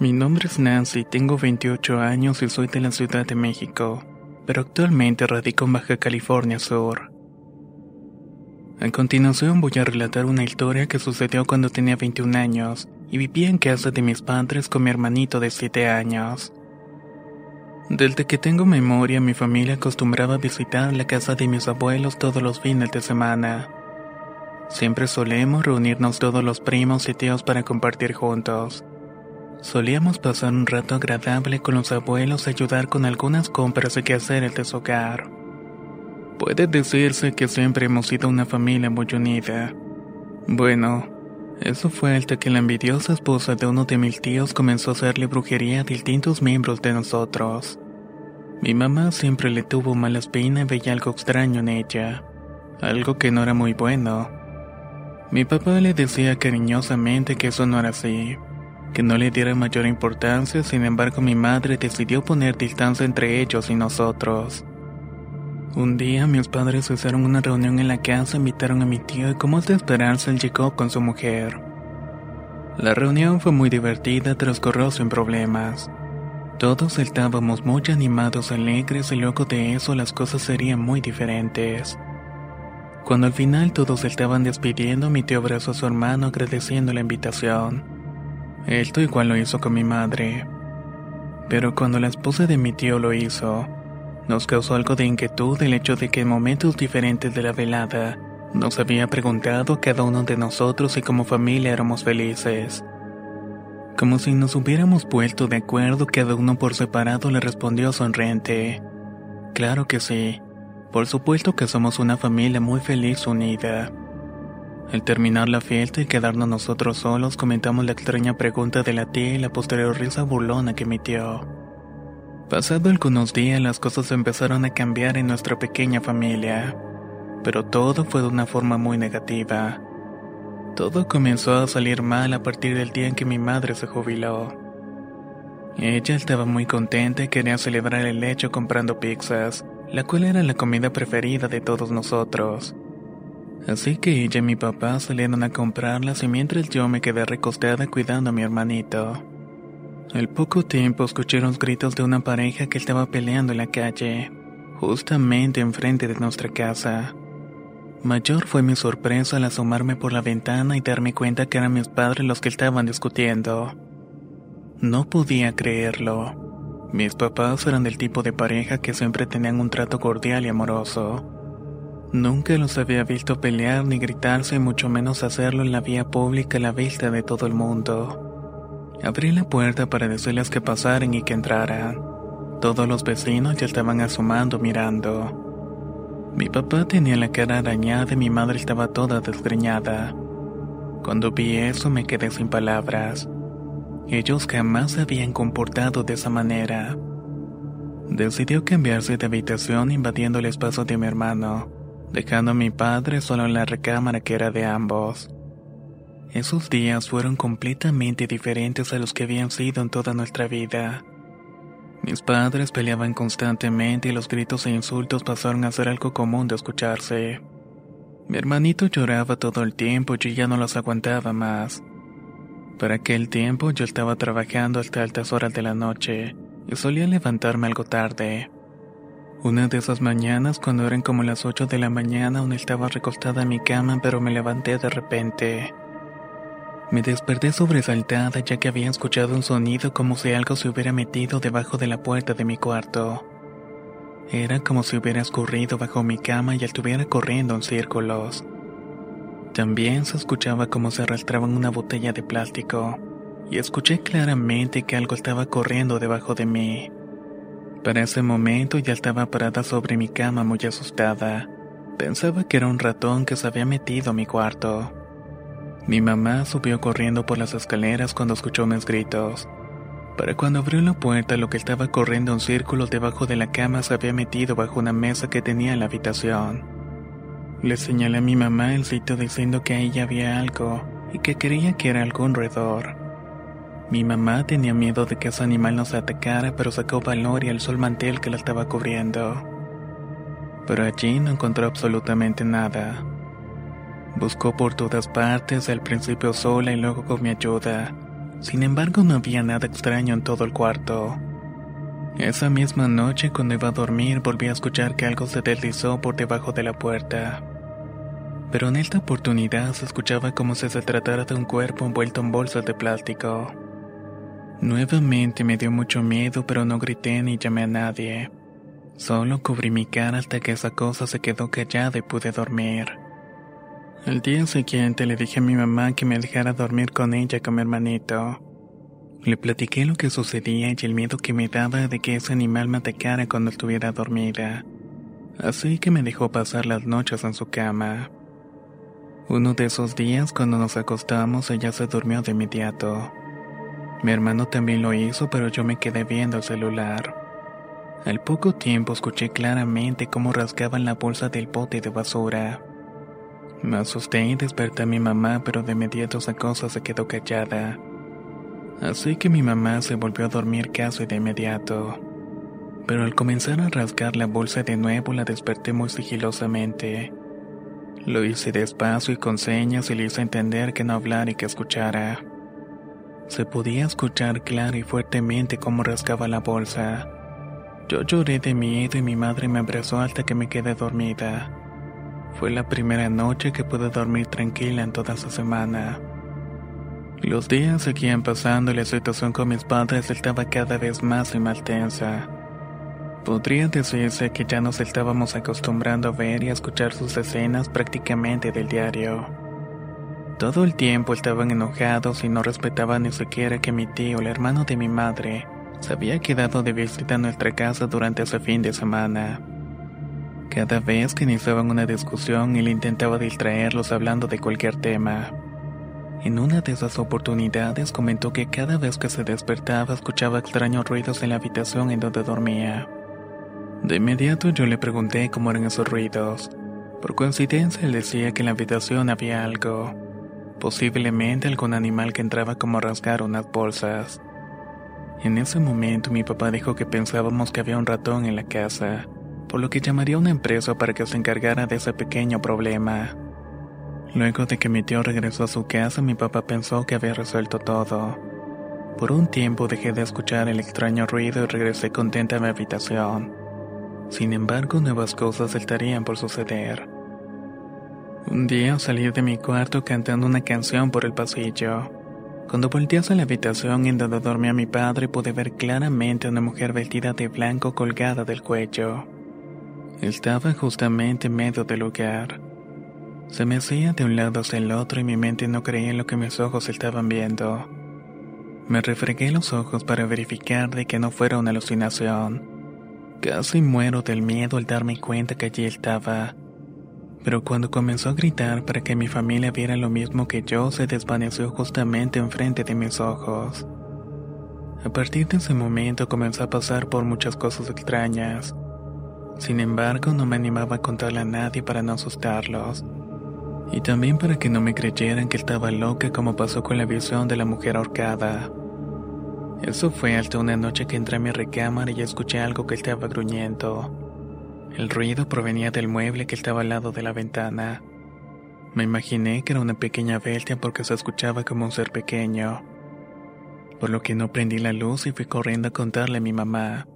Mi nombre es Nancy, tengo 28 años y soy de la Ciudad de México, pero actualmente radico en Baja California Sur. A continuación voy a relatar una historia que sucedió cuando tenía 21 años y vivía en casa de mis padres con mi hermanito de 7 años. Desde que tengo memoria, mi familia acostumbraba visitar la casa de mis abuelos todos los fines de semana. Siempre solemos reunirnos todos los primos y tíos para compartir juntos. Solíamos pasar un rato agradable con los abuelos y ayudar con algunas compras y quehaceres de su hogar. Puede decirse que siempre hemos sido una familia muy unida. Bueno, eso fue hasta que la envidiosa esposa de uno de mis tíos comenzó a hacerle brujería a distintos miembros de nosotros. Mi mamá siempre le tuvo mala espina y veía algo extraño en ella, algo que no era muy bueno. Mi papá le decía cariñosamente que eso no era así, que no le diera mayor importancia, sin embargo mi madre decidió poner distancia entre ellos y nosotros. Un día mis padres hicieron una reunión en la casa, invitaron a mi tío y como es de esperarse él llegó con su mujer. La reunión fue muy divertida, transcurrió sin problemas. Todos estábamos muy animados, alegres y luego de eso las cosas serían muy diferentes. Cuando al final todos estaban despidiendo, mi tío abrazó a su hermano agradeciendo la invitación. Esto igual lo hizo con mi madre. Pero cuando la esposa de mi tío lo hizo, nos causó algo de inquietud el hecho de que en momentos diferentes de la velada nos había preguntado cada uno de nosotros si como familia éramos felices. Como si nos hubiéramos puesto de acuerdo, cada uno por separado le respondió sonriente. Claro que sí. Por supuesto que somos una familia muy feliz unida. Al terminar la fiesta y quedarnos nosotros solos, comentamos la extraña pregunta de la tía y la posterior risa burlona que emitió. Pasado algunos días, las cosas empezaron a cambiar en nuestra pequeña familia, pero todo fue de una forma muy negativa. Todo comenzó a salir mal a partir del día en que mi madre se jubiló. Ella estaba muy contenta y quería celebrar el hecho comprando pizzas, la cual era la comida preferida de todos nosotros. Así que ella y mi papá salieron a comprarlas y mientras yo me quedé recostada cuidando a mi hermanito. Al poco tiempo escuché los gritos de una pareja que estaba peleando en la calle, justamente enfrente de nuestra casa. Mayor fue mi sorpresa al asomarme por la ventana y darme cuenta que eran mis padres los que estaban discutiendo. No podía creerlo. Mis papás eran del tipo de pareja que siempre tenían un trato cordial y amoroso. Nunca los había visto pelear ni gritarse, mucho menos hacerlo en la vía pública a la vista de todo el mundo. Abrí la puerta para decirles que pasaran y que entraran. Todos los vecinos ya estaban asomando mirando. Mi papá tenía la cara arañada y mi madre estaba toda desgreñada. Cuando vi eso me quedé sin palabras. Ellos jamás se habían comportado de esa manera. Decidió cambiarse de habitación invadiendo el espacio de mi hermano dejando a mi padre solo en la recámara que era de ambos. Esos días fueron completamente diferentes a los que habían sido en toda nuestra vida. Mis padres peleaban constantemente y los gritos e insultos pasaron a ser algo común de escucharse. Mi hermanito lloraba todo el tiempo y ya no los aguantaba más. Para aquel tiempo yo estaba trabajando hasta altas horas de la noche y solía levantarme algo tarde. Una de esas mañanas, cuando eran como las 8 de la mañana, aún estaba recostada en mi cama, pero me levanté de repente. Me desperté sobresaltada ya que había escuchado un sonido como si algo se hubiera metido debajo de la puerta de mi cuarto. Era como si hubiera escurrido bajo mi cama y estuviera corriendo en círculos. También se escuchaba como se arrastraban una botella de plástico, y escuché claramente que algo estaba corriendo debajo de mí. Para ese momento ya estaba parada sobre mi cama muy asustada. Pensaba que era un ratón que se había metido a mi cuarto. Mi mamá subió corriendo por las escaleras cuando escuchó mis gritos. Para cuando abrió la puerta, lo que estaba corriendo en círculos debajo de la cama se había metido bajo una mesa que tenía en la habitación. Le señalé a mi mamá el sitio diciendo que ahí había algo y que creía que era algún roedor. Mi mamá tenía miedo de que ese animal nos atacara, pero sacó valor y alzó el mantel que la estaba cubriendo. Pero allí no encontró absolutamente nada. Buscó por todas partes, al principio sola y luego con mi ayuda. Sin embargo, no había nada extraño en todo el cuarto. Esa misma noche, cuando iba a dormir, volví a escuchar que algo se deslizó por debajo de la puerta. Pero en esta oportunidad se escuchaba como si se tratara de un cuerpo envuelto en bolsas de plástico. Nuevamente me dio mucho miedo, pero no grité ni llamé a nadie. Solo cubrí mi cara hasta que esa cosa se quedó callada y pude dormir. Al día siguiente le dije a mi mamá que me dejara dormir con ella con mi hermanito. Le platiqué lo que sucedía y el miedo que me daba de que ese animal me atacara cuando estuviera dormida. Así que me dejó pasar las noches en su cama. Uno de esos días, cuando nos acostamos, ella se durmió de inmediato. Mi hermano también lo hizo, pero yo me quedé viendo el celular. Al poco tiempo escuché claramente cómo rasgaban la bolsa del bote de basura. Me asusté y desperté a mi mamá, pero de inmediato esa cosa se quedó callada. Así que mi mamá se volvió a dormir casi de inmediato. Pero al comenzar a rasgar la bolsa de nuevo la desperté muy sigilosamente. Lo hice despacio y con señas y le hice entender que no hablara y que escuchara. Se podía escuchar claro y fuertemente cómo rascaba la bolsa. Yo lloré de miedo y mi madre me abrazó hasta que me quedé dormida. Fue la primera noche que pude dormir tranquila en toda esa semana. Los días seguían pasando y la situación con mis padres estaba cada vez más y más tensa. Podría decirse que ya nos estábamos acostumbrando a ver y a escuchar sus escenas prácticamente del diario. Todo el tiempo estaban enojados y no respetaban ni siquiera que mi tío, el hermano de mi madre, se había quedado de visita en nuestra casa durante ese fin de semana. Cada vez que iniciaban una discusión, él intentaba distraerlos hablando de cualquier tema. En una de esas oportunidades comentó que cada vez que se despertaba escuchaba extraños ruidos en la habitación en donde dormía. De inmediato yo le pregunté cómo eran esos ruidos. Por coincidencia él decía que en la habitación había algo posiblemente algún animal que entraba como a rasgar unas bolsas. En ese momento mi papá dijo que pensábamos que había un ratón en la casa, por lo que llamaría a una empresa para que se encargara de ese pequeño problema. Luego de que mi tío regresó a su casa, mi papá pensó que había resuelto todo. Por un tiempo dejé de escuchar el extraño ruido y regresé contenta a mi habitación. Sin embargo, nuevas cosas estarían por suceder. Un día salí de mi cuarto cantando una canción por el pasillo. Cuando volteé hacia la habitación en donde dormía mi padre pude ver claramente a una mujer vestida de blanco colgada del cuello. Estaba justamente en medio del lugar. Se me hacía de un lado hacia el otro y mi mente no creía en lo que mis ojos estaban viendo. Me refregué los ojos para verificar de que no fuera una alucinación. Casi muero del miedo al darme cuenta que allí estaba pero cuando comenzó a gritar para que mi familia viera lo mismo que yo, se desvaneció justamente enfrente de mis ojos. A partir de ese momento comenzó a pasar por muchas cosas extrañas. Sin embargo, no me animaba a contarle a nadie para no asustarlos. Y también para que no me creyeran que estaba loca como pasó con la visión de la mujer ahorcada. Eso fue hasta una noche que entré a mi recámara y escuché algo que estaba gruñendo. El ruido provenía del mueble que estaba al lado de la ventana. Me imaginé que era una pequeña bestia porque se escuchaba como un ser pequeño. Por lo que no prendí la luz y fui corriendo a contarle a mi mamá.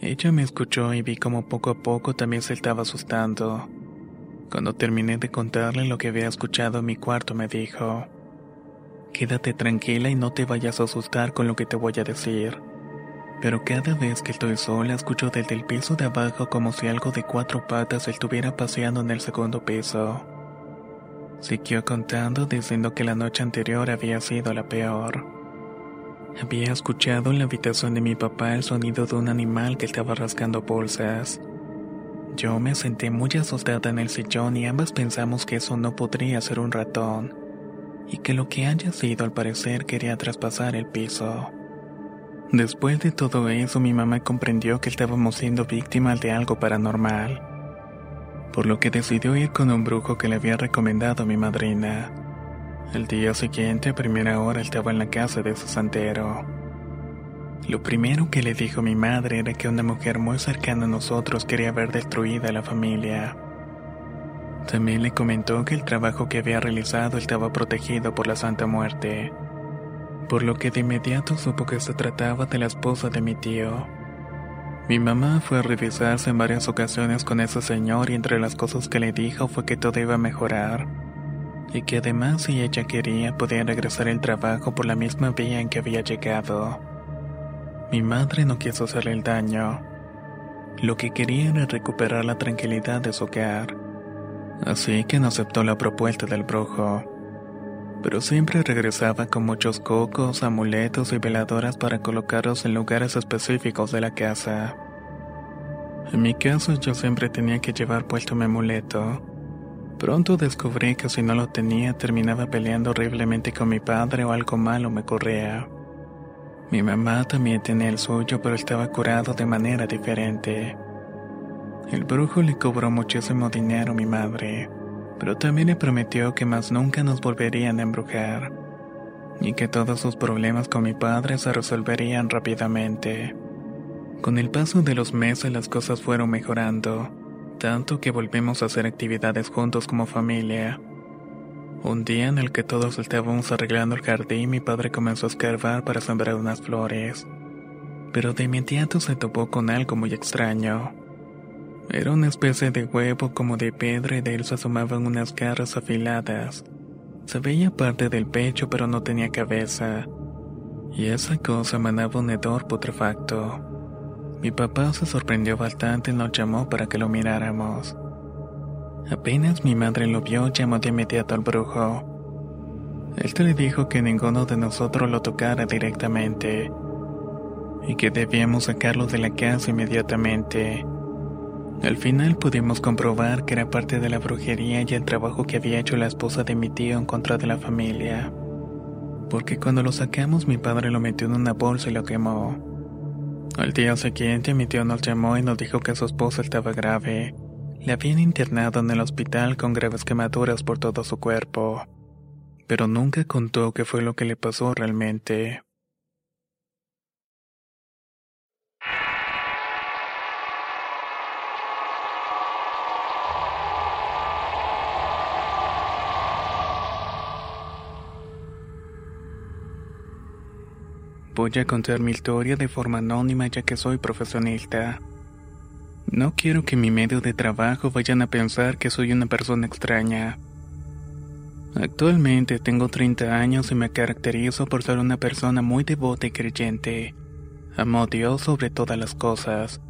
Ella me escuchó y vi como poco a poco también se estaba asustando. Cuando terminé de contarle lo que había escuchado en mi cuarto me dijo, Quédate tranquila y no te vayas a asustar con lo que te voy a decir. Pero cada vez que estoy sola escucho desde el piso de abajo como si algo de cuatro patas estuviera paseando en el segundo piso. Siguió contando diciendo que la noche anterior había sido la peor. Había escuchado en la habitación de mi papá el sonido de un animal que estaba rascando bolsas. Yo me senté muy asustada en el sillón y ambas pensamos que eso no podría ser un ratón, y que lo que haya sido al parecer quería traspasar el piso. Después de todo eso mi mamá comprendió que estábamos siendo víctimas de algo paranormal, por lo que decidió ir con un brujo que le había recomendado mi madrina. El día siguiente, a primera hora, estaba en la casa de su santero. Lo primero que le dijo mi madre era que una mujer muy cercana a nosotros quería ver destruida la familia. También le comentó que el trabajo que había realizado estaba protegido por la Santa Muerte, por lo que de inmediato supo que se trataba de la esposa de mi tío. Mi mamá fue a revisarse en varias ocasiones con ese señor y entre las cosas que le dijo fue que todo iba a mejorar y que además si ella quería podía regresar el trabajo por la misma vía en que había llegado. Mi madre no quiso hacerle el daño. Lo que quería era recuperar la tranquilidad de su hogar. Así que no aceptó la propuesta del brujo. Pero siempre regresaba con muchos cocos, amuletos y veladoras para colocarlos en lugares específicos de la casa. En mi caso yo siempre tenía que llevar puesto mi amuleto Pronto descubrí que si no lo tenía terminaba peleando horriblemente con mi padre o algo malo me corría. Mi mamá también tenía el suyo, pero estaba curado de manera diferente. El brujo le cobró muchísimo dinero a mi madre, pero también le prometió que más nunca nos volverían a embrujar, y que todos sus problemas con mi padre se resolverían rápidamente. Con el paso de los meses las cosas fueron mejorando tanto que volvimos a hacer actividades juntos como familia. Un día en el que todos estábamos arreglando el jardín, mi padre comenzó a escarbar para sembrar unas flores. Pero de inmediato se topó con algo muy extraño. Era una especie de huevo como de piedra y de él se asomaban unas garras afiladas. Se veía parte del pecho pero no tenía cabeza. Y esa cosa emanaba un hedor putrefacto. Mi papá se sorprendió bastante y nos llamó para que lo miráramos. Apenas mi madre lo vio, llamó de inmediato al brujo. Él le dijo que ninguno de nosotros lo tocara directamente y que debíamos sacarlo de la casa inmediatamente. Al final pudimos comprobar que era parte de la brujería y el trabajo que había hecho la esposa de mi tío en contra de la familia. Porque cuando lo sacamos mi padre lo metió en una bolsa y lo quemó. Al día siguiente mi tío nos llamó y nos dijo que su esposa estaba grave. Le habían internado en el hospital con graves quemaduras por todo su cuerpo. Pero nunca contó qué fue lo que le pasó realmente. Voy a contar mi historia de forma anónima ya que soy profesionista. No quiero que mi medio de trabajo vayan a pensar que soy una persona extraña. Actualmente tengo 30 años y me caracterizo por ser una persona muy devota y creyente. Amo a Dios sobre todas las cosas.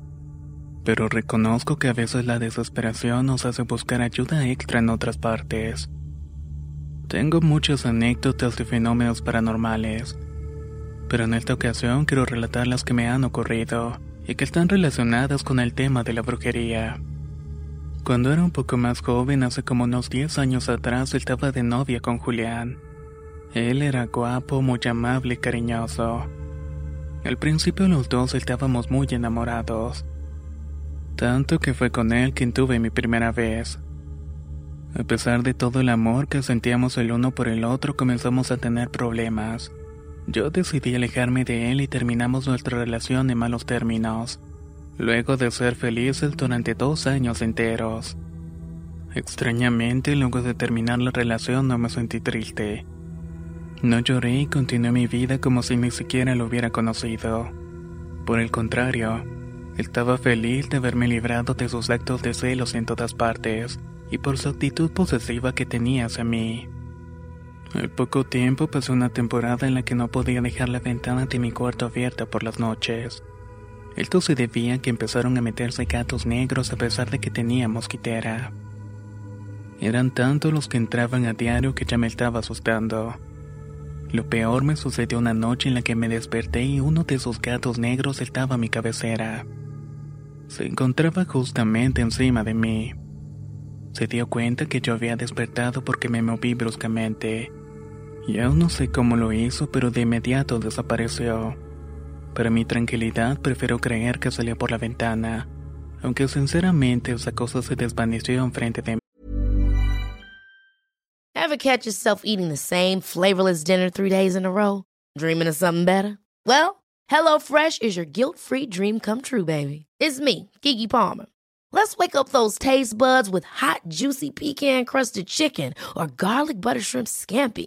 Pero reconozco que a veces la desesperación nos hace buscar ayuda extra en otras partes. Tengo muchas anécdotas de fenómenos paranormales pero en esta ocasión quiero relatar las que me han ocurrido y que están relacionadas con el tema de la brujería. Cuando era un poco más joven, hace como unos 10 años atrás, estaba de novia con Julián. Él era guapo, muy amable y cariñoso. Al principio los dos estábamos muy enamorados. Tanto que fue con él quien tuve mi primera vez. A pesar de todo el amor que sentíamos el uno por el otro, comenzamos a tener problemas. Yo decidí alejarme de él y terminamos nuestra relación en malos términos, luego de ser felices durante dos años enteros. Extrañamente, luego de terminar la relación no me sentí triste. No lloré y continué mi vida como si ni siquiera lo hubiera conocido. Por el contrario, Estaba feliz de haberme librado de sus actos de celos en todas partes y por su actitud posesiva que tenía hacia mí. Al poco tiempo pasó una temporada en la que no podía dejar la ventana de mi cuarto abierta por las noches. Esto se debía a que empezaron a meterse gatos negros a pesar de que tenía mosquitera. Eran tantos los que entraban a diario que ya me estaba asustando. Lo peor me sucedió una noche en la que me desperté y uno de esos gatos negros estaba a mi cabecera. Se encontraba justamente encima de mí. Se dio cuenta que yo había despertado porque me moví bruscamente. Y aún no sé cómo lo hizo, pero de inmediato desapareció. Para mi tranquilidad prefiero creer que salió por la ventana, aunque sinceramente esa cosa se desvaneció enfrente de mí. Ever catch yourself eating the same flavorless dinner three days in a row? Dreaming of something better? Well, HelloFresh is your guilt-free dream come true, baby. It's me, Kiki Palmer. Let's wake up those taste buds with hot, juicy pecan-crusted chicken or garlic butter shrimp scampi.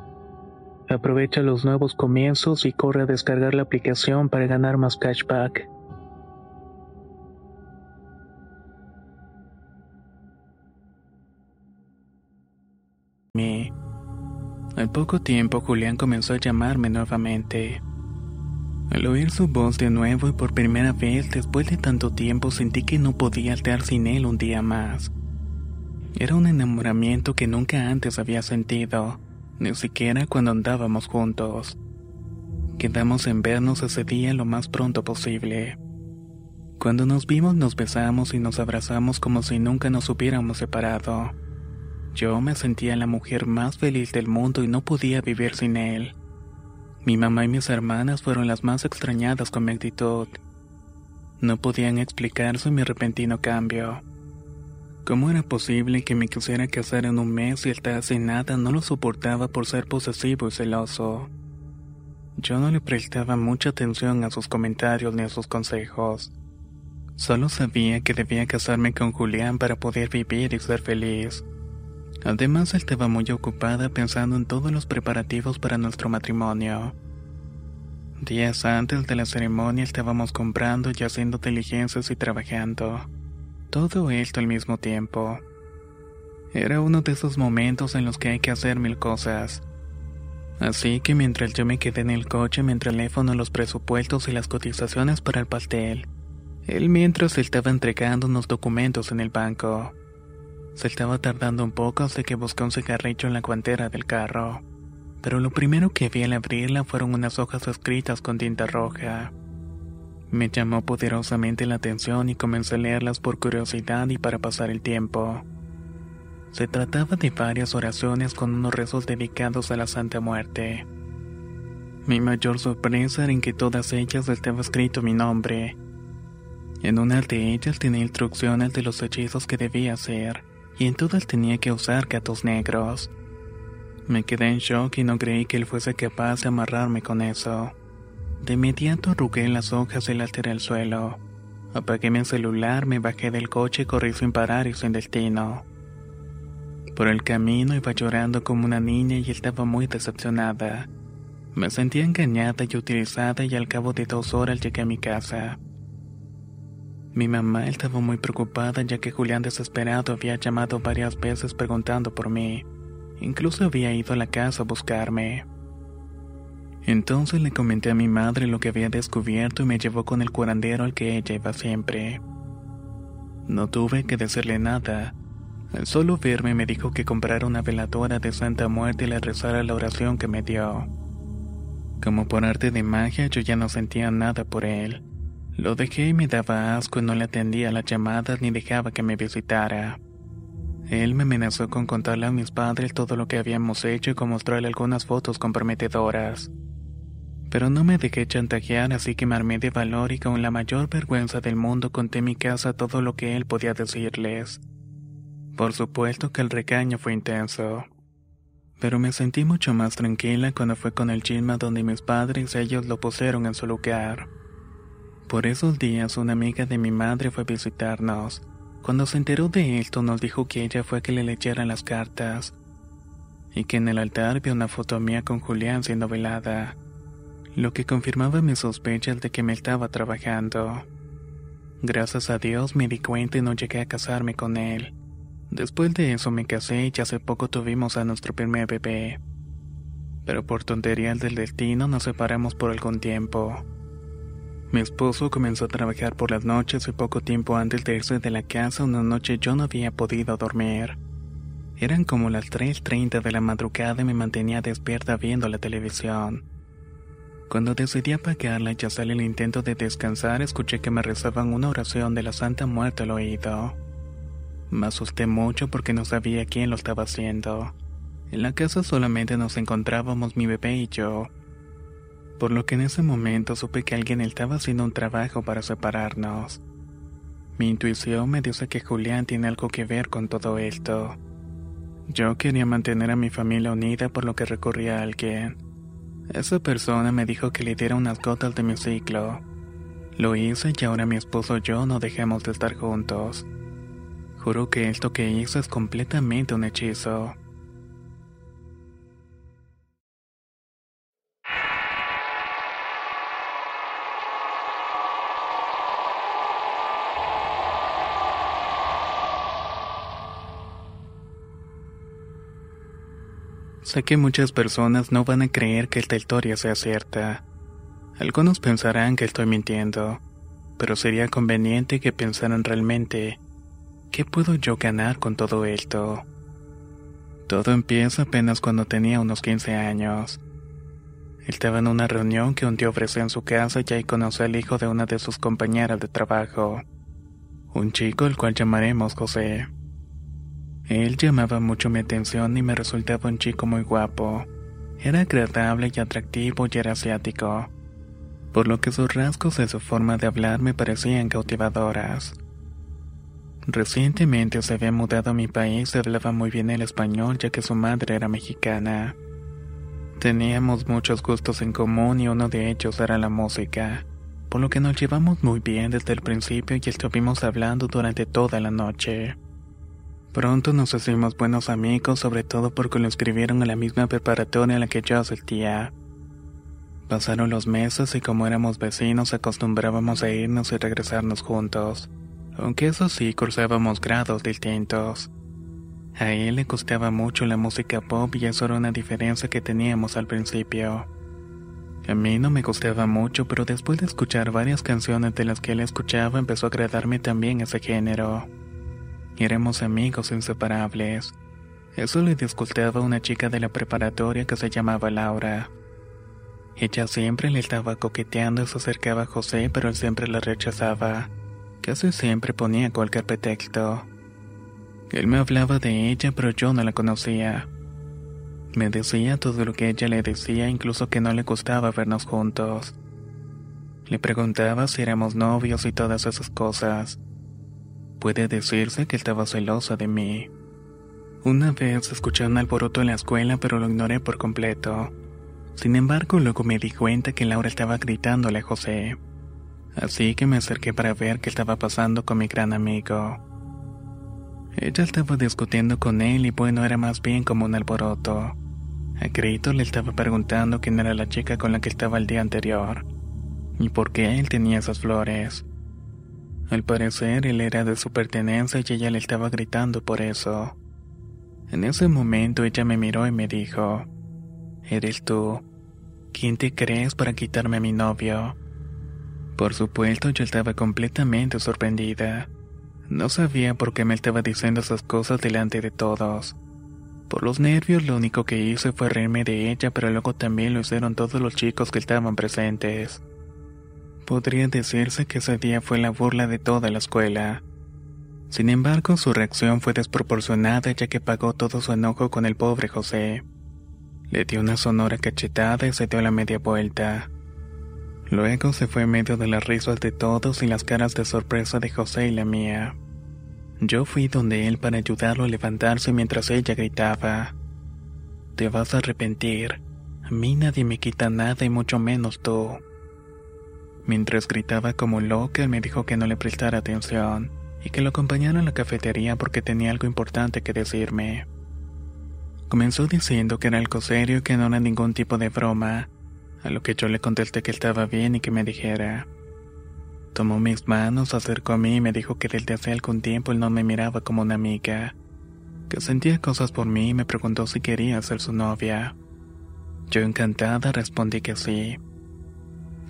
Aprovecha los nuevos comienzos y corre a descargar la aplicación para ganar más cashback. Me. Al poco tiempo Julián comenzó a llamarme nuevamente. Al oír su voz de nuevo y por primera vez después de tanto tiempo sentí que no podía estar sin él un día más. Era un enamoramiento que nunca antes había sentido ni siquiera cuando andábamos juntos. Quedamos en vernos ese día lo más pronto posible. Cuando nos vimos nos besamos y nos abrazamos como si nunca nos hubiéramos separado. Yo me sentía la mujer más feliz del mundo y no podía vivir sin él. Mi mamá y mis hermanas fueron las más extrañadas con mi actitud. No podían explicarse mi repentino cambio. ¿Cómo era posible que me quisiera casar en un mes y estar sin nada no lo soportaba por ser posesivo y celoso? Yo no le prestaba mucha atención a sus comentarios ni a sus consejos. Solo sabía que debía casarme con Julián para poder vivir y ser feliz. Además, estaba muy ocupada pensando en todos los preparativos para nuestro matrimonio. Días antes de la ceremonia estábamos comprando y haciendo diligencias y trabajando. Todo esto al mismo tiempo. Era uno de esos momentos en los que hay que hacer mil cosas. Así que mientras yo me quedé en el coche, me teléfono los presupuestos y las cotizaciones para el pastel. Él mientras estaba entregando unos documentos en el banco. Se estaba tardando un poco hasta que buscó un cigarrillo en la guantera del carro. Pero lo primero que vi al abrirla fueron unas hojas escritas con tinta roja. Me llamó poderosamente la atención y comencé a leerlas por curiosidad y para pasar el tiempo. Se trataba de varias oraciones con unos rezos dedicados a la Santa Muerte. Mi mayor sorpresa era en que todas ellas estaba escrito mi nombre. En una de ellas tenía instrucciones de los hechizos que debía hacer y en todas tenía que usar gatos negros. Me quedé en shock y no creí que él fuese capaz de amarrarme con eso. De inmediato arrugué las hojas y las tiré al suelo. Apagué mi celular, me bajé del coche y corrí sin parar y sin destino. Por el camino iba llorando como una niña y estaba muy decepcionada. Me sentía engañada y utilizada y al cabo de dos horas llegué a mi casa. Mi mamá estaba muy preocupada ya que Julián desesperado había llamado varias veces preguntando por mí. Incluso había ido a la casa a buscarme. Entonces le comenté a mi madre lo que había descubierto y me llevó con el curandero al que ella iba siempre. No tuve que decirle nada. Al solo verme me dijo que comprara una veladora de Santa Muerte y le rezara la oración que me dio. Como por arte de magia yo ya no sentía nada por él. Lo dejé y me daba asco y no le atendía las llamadas ni dejaba que me visitara. Él me amenazó con contarle a mis padres todo lo que habíamos hecho y con mostrarle algunas fotos comprometedoras. Pero no me dejé chantajear, así que me armé de valor y con la mayor vergüenza del mundo conté mi casa todo lo que él podía decirles. Por supuesto que el recaño fue intenso. Pero me sentí mucho más tranquila cuando fue con el chisma donde mis padres ellos lo pusieron en su lugar. Por esos días una amiga de mi madre fue a visitarnos. Cuando se enteró de esto nos dijo que ella fue a que le leyeran las cartas y que en el altar vio una foto mía con Julián siendo velada, lo que confirmaba mis sospechas de que me estaba trabajando. Gracias a Dios me di cuenta y no llegué a casarme con él. Después de eso me casé y hace poco tuvimos a nuestro primer bebé. Pero por tonterías del destino nos separamos por algún tiempo. Mi esposo comenzó a trabajar por las noches y poco tiempo antes de irse de la casa una noche yo no había podido dormir. Eran como las 3.30 de la madrugada y me mantenía despierta viendo la televisión. Cuando decidí apagarla y hacer el intento de descansar, escuché que me rezaban una oración de la Santa Muerte al oído. Me asusté mucho porque no sabía quién lo estaba haciendo. En la casa solamente nos encontrábamos mi bebé y yo por lo que en ese momento supe que alguien estaba haciendo un trabajo para separarnos. Mi intuición me dice que Julián tiene algo que ver con todo esto. Yo quería mantener a mi familia unida por lo que recurrí a alguien. Esa persona me dijo que le diera unas gotas de mi ciclo. Lo hice y ahora mi esposo y yo no dejamos de estar juntos. Juro que esto que hizo es completamente un hechizo. Sé que muchas personas no van a creer que esta historia sea cierta. Algunos pensarán que estoy mintiendo, pero sería conveniente que pensaran realmente, ¿qué puedo yo ganar con todo esto? Todo empieza apenas cuando tenía unos 15 años. Estaba en una reunión que un tío ofreció en su casa y ahí conocí al hijo de una de sus compañeras de trabajo, un chico el cual llamaremos José. Él llamaba mucho mi atención y me resultaba un chico muy guapo. Era agradable y atractivo y era asiático, por lo que sus rasgos y su forma de hablar me parecían cautivadoras. Recientemente se había mudado a mi país y hablaba muy bien el español ya que su madre era mexicana. Teníamos muchos gustos en común y uno de ellos era la música, por lo que nos llevamos muy bien desde el principio y estuvimos hablando durante toda la noche. Pronto nos hicimos buenos amigos, sobre todo porque lo escribieron a la misma preparatoria en la que yo asistía. Pasaron los meses y como éramos vecinos acostumbrábamos a irnos y regresarnos juntos, aunque eso sí cursábamos grados distintos. A él le gustaba mucho la música pop y eso era una diferencia que teníamos al principio. A mí no me gustaba mucho, pero después de escuchar varias canciones de las que él escuchaba empezó a agradarme también ese género. Éramos amigos inseparables. Eso le disgustaba a una chica de la preparatoria que se llamaba Laura. Ella siempre le estaba coqueteando y se acercaba a José, pero él siempre la rechazaba. Casi siempre ponía cualquier pretexto. Él me hablaba de ella, pero yo no la conocía. Me decía todo lo que ella le decía, incluso que no le gustaba vernos juntos. Le preguntaba si éramos novios y todas esas cosas. Puede decirse que estaba celosa de mí. Una vez escuché un alboroto en la escuela, pero lo ignoré por completo. Sin embargo, luego me di cuenta que Laura estaba gritándole a José. Así que me acerqué para ver qué estaba pasando con mi gran amigo. Ella estaba discutiendo con él y bueno, era más bien como un alboroto. A grito le estaba preguntando quién era la chica con la que estaba el día anterior y por qué él tenía esas flores. Al parecer él era de su pertenencia y ella le estaba gritando por eso. En ese momento ella me miró y me dijo, Eres tú. ¿Quién te crees para quitarme a mi novio? Por supuesto, yo estaba completamente sorprendida. No sabía por qué me estaba diciendo esas cosas delante de todos. Por los nervios lo único que hice fue reírme de ella, pero luego también lo hicieron todos los chicos que estaban presentes. Podría decirse que ese día fue la burla de toda la escuela. Sin embargo, su reacción fue desproporcionada ya que pagó todo su enojo con el pobre José. Le dio una sonora cachetada y se dio la media vuelta. Luego se fue en medio de las risas de todos y las caras de sorpresa de José y la mía. Yo fui donde él para ayudarlo a levantarse mientras ella gritaba. Te vas a arrepentir. A mí nadie me quita nada y mucho menos tú. Mientras gritaba como loca, me dijo que no le prestara atención y que lo acompañara a la cafetería porque tenía algo importante que decirme. Comenzó diciendo que era algo serio y que no era ningún tipo de broma, a lo que yo le contesté que estaba bien y que me dijera. Tomó mis manos, acercó a mí y me dijo que desde hace algún tiempo él no me miraba como una amiga, que sentía cosas por mí y me preguntó si quería ser su novia. Yo encantada respondí que sí.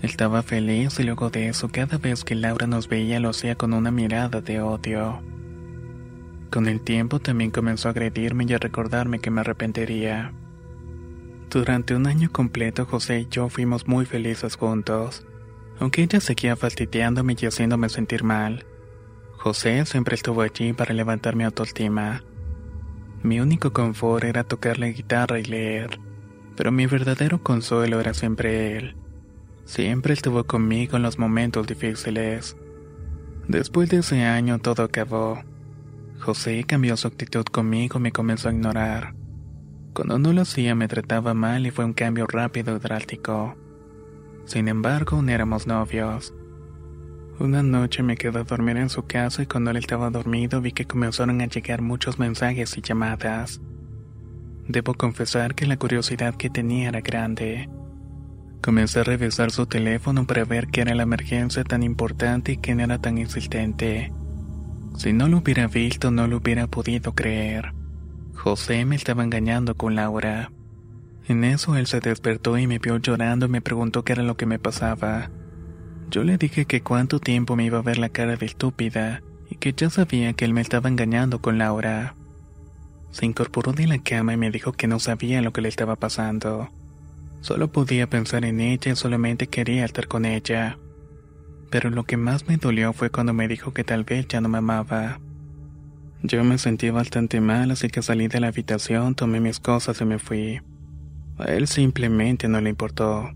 Estaba feliz y luego de eso cada vez que Laura nos veía lo hacía con una mirada de odio. Con el tiempo también comenzó a agredirme y a recordarme que me arrepentiría. Durante un año completo José y yo fuimos muy felices juntos, aunque ella seguía fastidiándome y haciéndome sentir mal. José siempre estuvo allí para levantar mi autoestima. Mi único confort era tocar la guitarra y leer, pero mi verdadero consuelo era siempre él. Siempre estuvo conmigo en los momentos difíciles. Después de ese año todo acabó. José cambió su actitud conmigo y me comenzó a ignorar. Cuando no lo hacía me trataba mal y fue un cambio rápido y drástico. Sin embargo, no éramos novios. Una noche me quedé a dormir en su casa y cuando él estaba dormido vi que comenzaron a llegar muchos mensajes y llamadas. Debo confesar que la curiosidad que tenía era grande. Comencé a revisar su teléfono para ver qué era la emergencia tan importante y quién era tan insistente. Si no lo hubiera visto, no lo hubiera podido creer. José me estaba engañando con Laura. En eso él se despertó y me vio llorando y me preguntó qué era lo que me pasaba. Yo le dije que cuánto tiempo me iba a ver la cara de estúpida y que ya sabía que él me estaba engañando con Laura. Se incorporó de la cama y me dijo que no sabía lo que le estaba pasando. Solo podía pensar en ella y solamente quería estar con ella. Pero lo que más me dolió fue cuando me dijo que tal vez ya no me amaba. Yo me sentí bastante mal, así que salí de la habitación, tomé mis cosas y me fui. A él simplemente no le importó.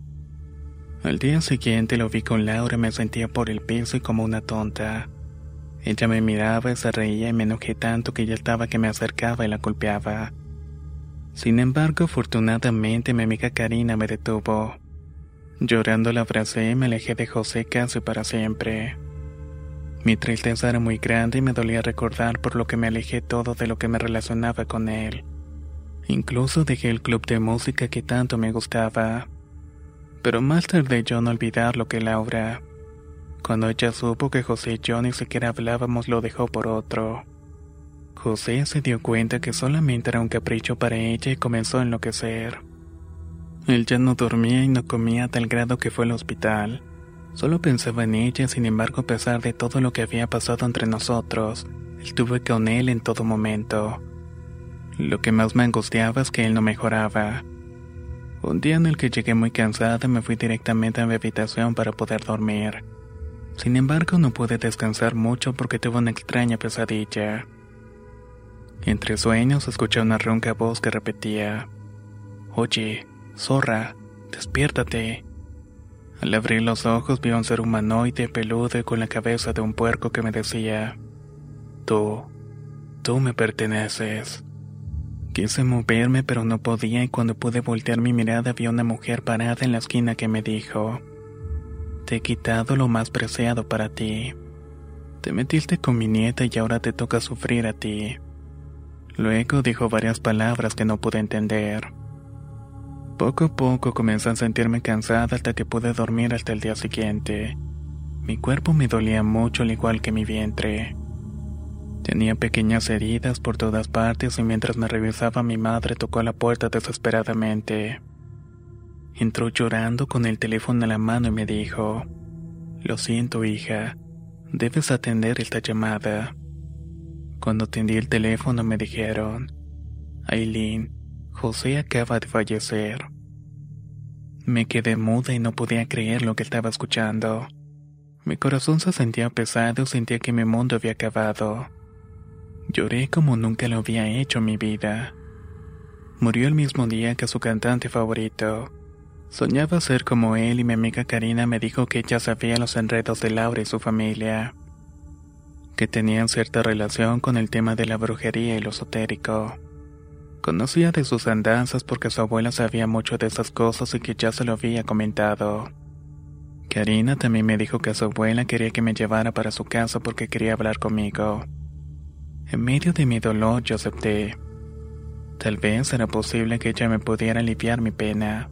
Al día siguiente lo vi con Laura y me sentía por el piso y como una tonta. Ella me miraba y se reía y me enojé tanto que ya estaba que me acercaba y la golpeaba. Sin embargo, afortunadamente mi amiga Karina me detuvo. Llorando la abracé y me alejé de José casi para siempre. Mi tristeza era muy grande y me dolía recordar por lo que me alejé todo de lo que me relacionaba con él. Incluso dejé el club de música que tanto me gustaba. Pero más tarde yo no olvidar lo que Laura. Cuando ella supo que José y yo ni siquiera hablábamos, lo dejó por otro. José se dio cuenta que solamente era un capricho para ella y comenzó a enloquecer. Él ya no dormía y no comía a tal grado que fue al hospital. Solo pensaba en ella, sin embargo, a pesar de todo lo que había pasado entre nosotros, estuve con él en todo momento. Lo que más me angustiaba es que él no mejoraba. Un día en el que llegué muy cansada me fui directamente a mi habitación para poder dormir. Sin embargo, no pude descansar mucho porque tuve una extraña pesadilla. Entre sueños escuché una ronca voz que repetía, Oye, zorra, despiértate. Al abrir los ojos vi a un ser humanoide peludo y con la cabeza de un puerco que me decía, Tú, tú me perteneces. Quise moverme pero no podía y cuando pude voltear mi mirada vi a una mujer parada en la esquina que me dijo, Te he quitado lo más preciado para ti. Te metiste con mi nieta y ahora te toca sufrir a ti. Luego dijo varias palabras que no pude entender. Poco a poco comencé a sentirme cansada hasta que pude dormir hasta el día siguiente. Mi cuerpo me dolía mucho al igual que mi vientre. Tenía pequeñas heridas por todas partes y mientras me revisaba mi madre tocó la puerta desesperadamente. Entró llorando con el teléfono en la mano y me dijo, Lo siento hija, debes atender esta llamada. Cuando atendí el teléfono me dijeron, Aileen, José acaba de fallecer. Me quedé muda y no podía creer lo que estaba escuchando. Mi corazón se sentía pesado, sentía que mi mundo había acabado. Lloré como nunca lo había hecho en mi vida. Murió el mismo día que su cantante favorito. Soñaba ser como él y mi amiga Karina me dijo que ella sabía los enredos de Laura y su familia, que tenían cierta relación con el tema de la brujería y lo esotérico. Conocía de sus andanzas porque su abuela sabía mucho de esas cosas y que ya se lo había comentado. Karina también me dijo que su abuela quería que me llevara para su casa porque quería hablar conmigo. En medio de mi dolor yo acepté. Tal vez era posible que ella me pudiera aliviar mi pena.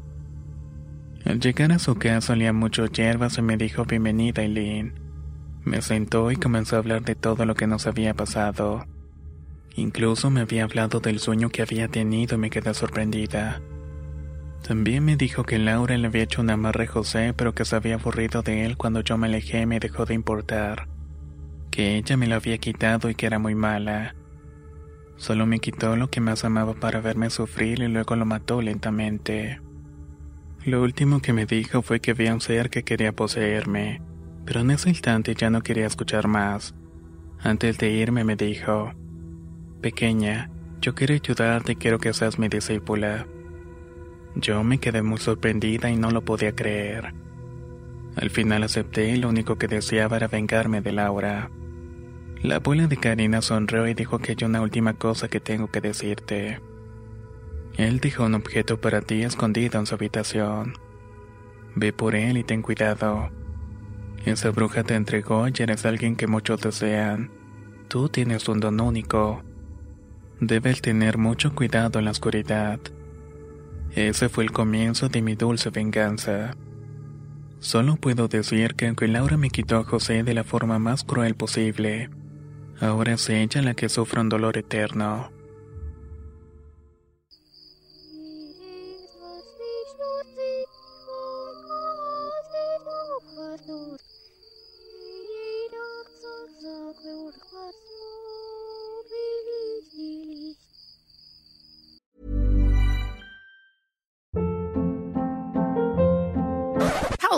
Al llegar a su casa olía mucho hierbas y me dijo bienvenida Eileen. Me sentó y comenzó a hablar de todo lo que nos había pasado. Incluso me había hablado del sueño que había tenido y me quedé sorprendida. También me dijo que Laura le había hecho un amarre a José, pero que se había aburrido de él cuando yo me alejé y me dejó de importar. Que ella me lo había quitado y que era muy mala. Solo me quitó lo que más amaba para verme sufrir y luego lo mató lentamente. Lo último que me dijo fue que había un ser que quería poseerme, pero en ese instante ya no quería escuchar más. Antes de irme me dijo, Pequeña, yo quiero ayudarte y quiero que seas mi discípula. Yo me quedé muy sorprendida y no lo podía creer. Al final acepté y lo único que deseaba era vengarme de Laura. La abuela de Karina sonrió y dijo que hay una última cosa que tengo que decirte. Él dejó un objeto para ti escondido en su habitación. Ve por él y ten cuidado. Esa bruja te entregó y eres alguien que muchos desean. Tú tienes un don único. Debes tener mucho cuidado en la oscuridad. Ese fue el comienzo de mi dulce venganza. Solo puedo decir que aunque Laura me quitó a José de la forma más cruel posible, ahora es ella la que sufre un dolor eterno.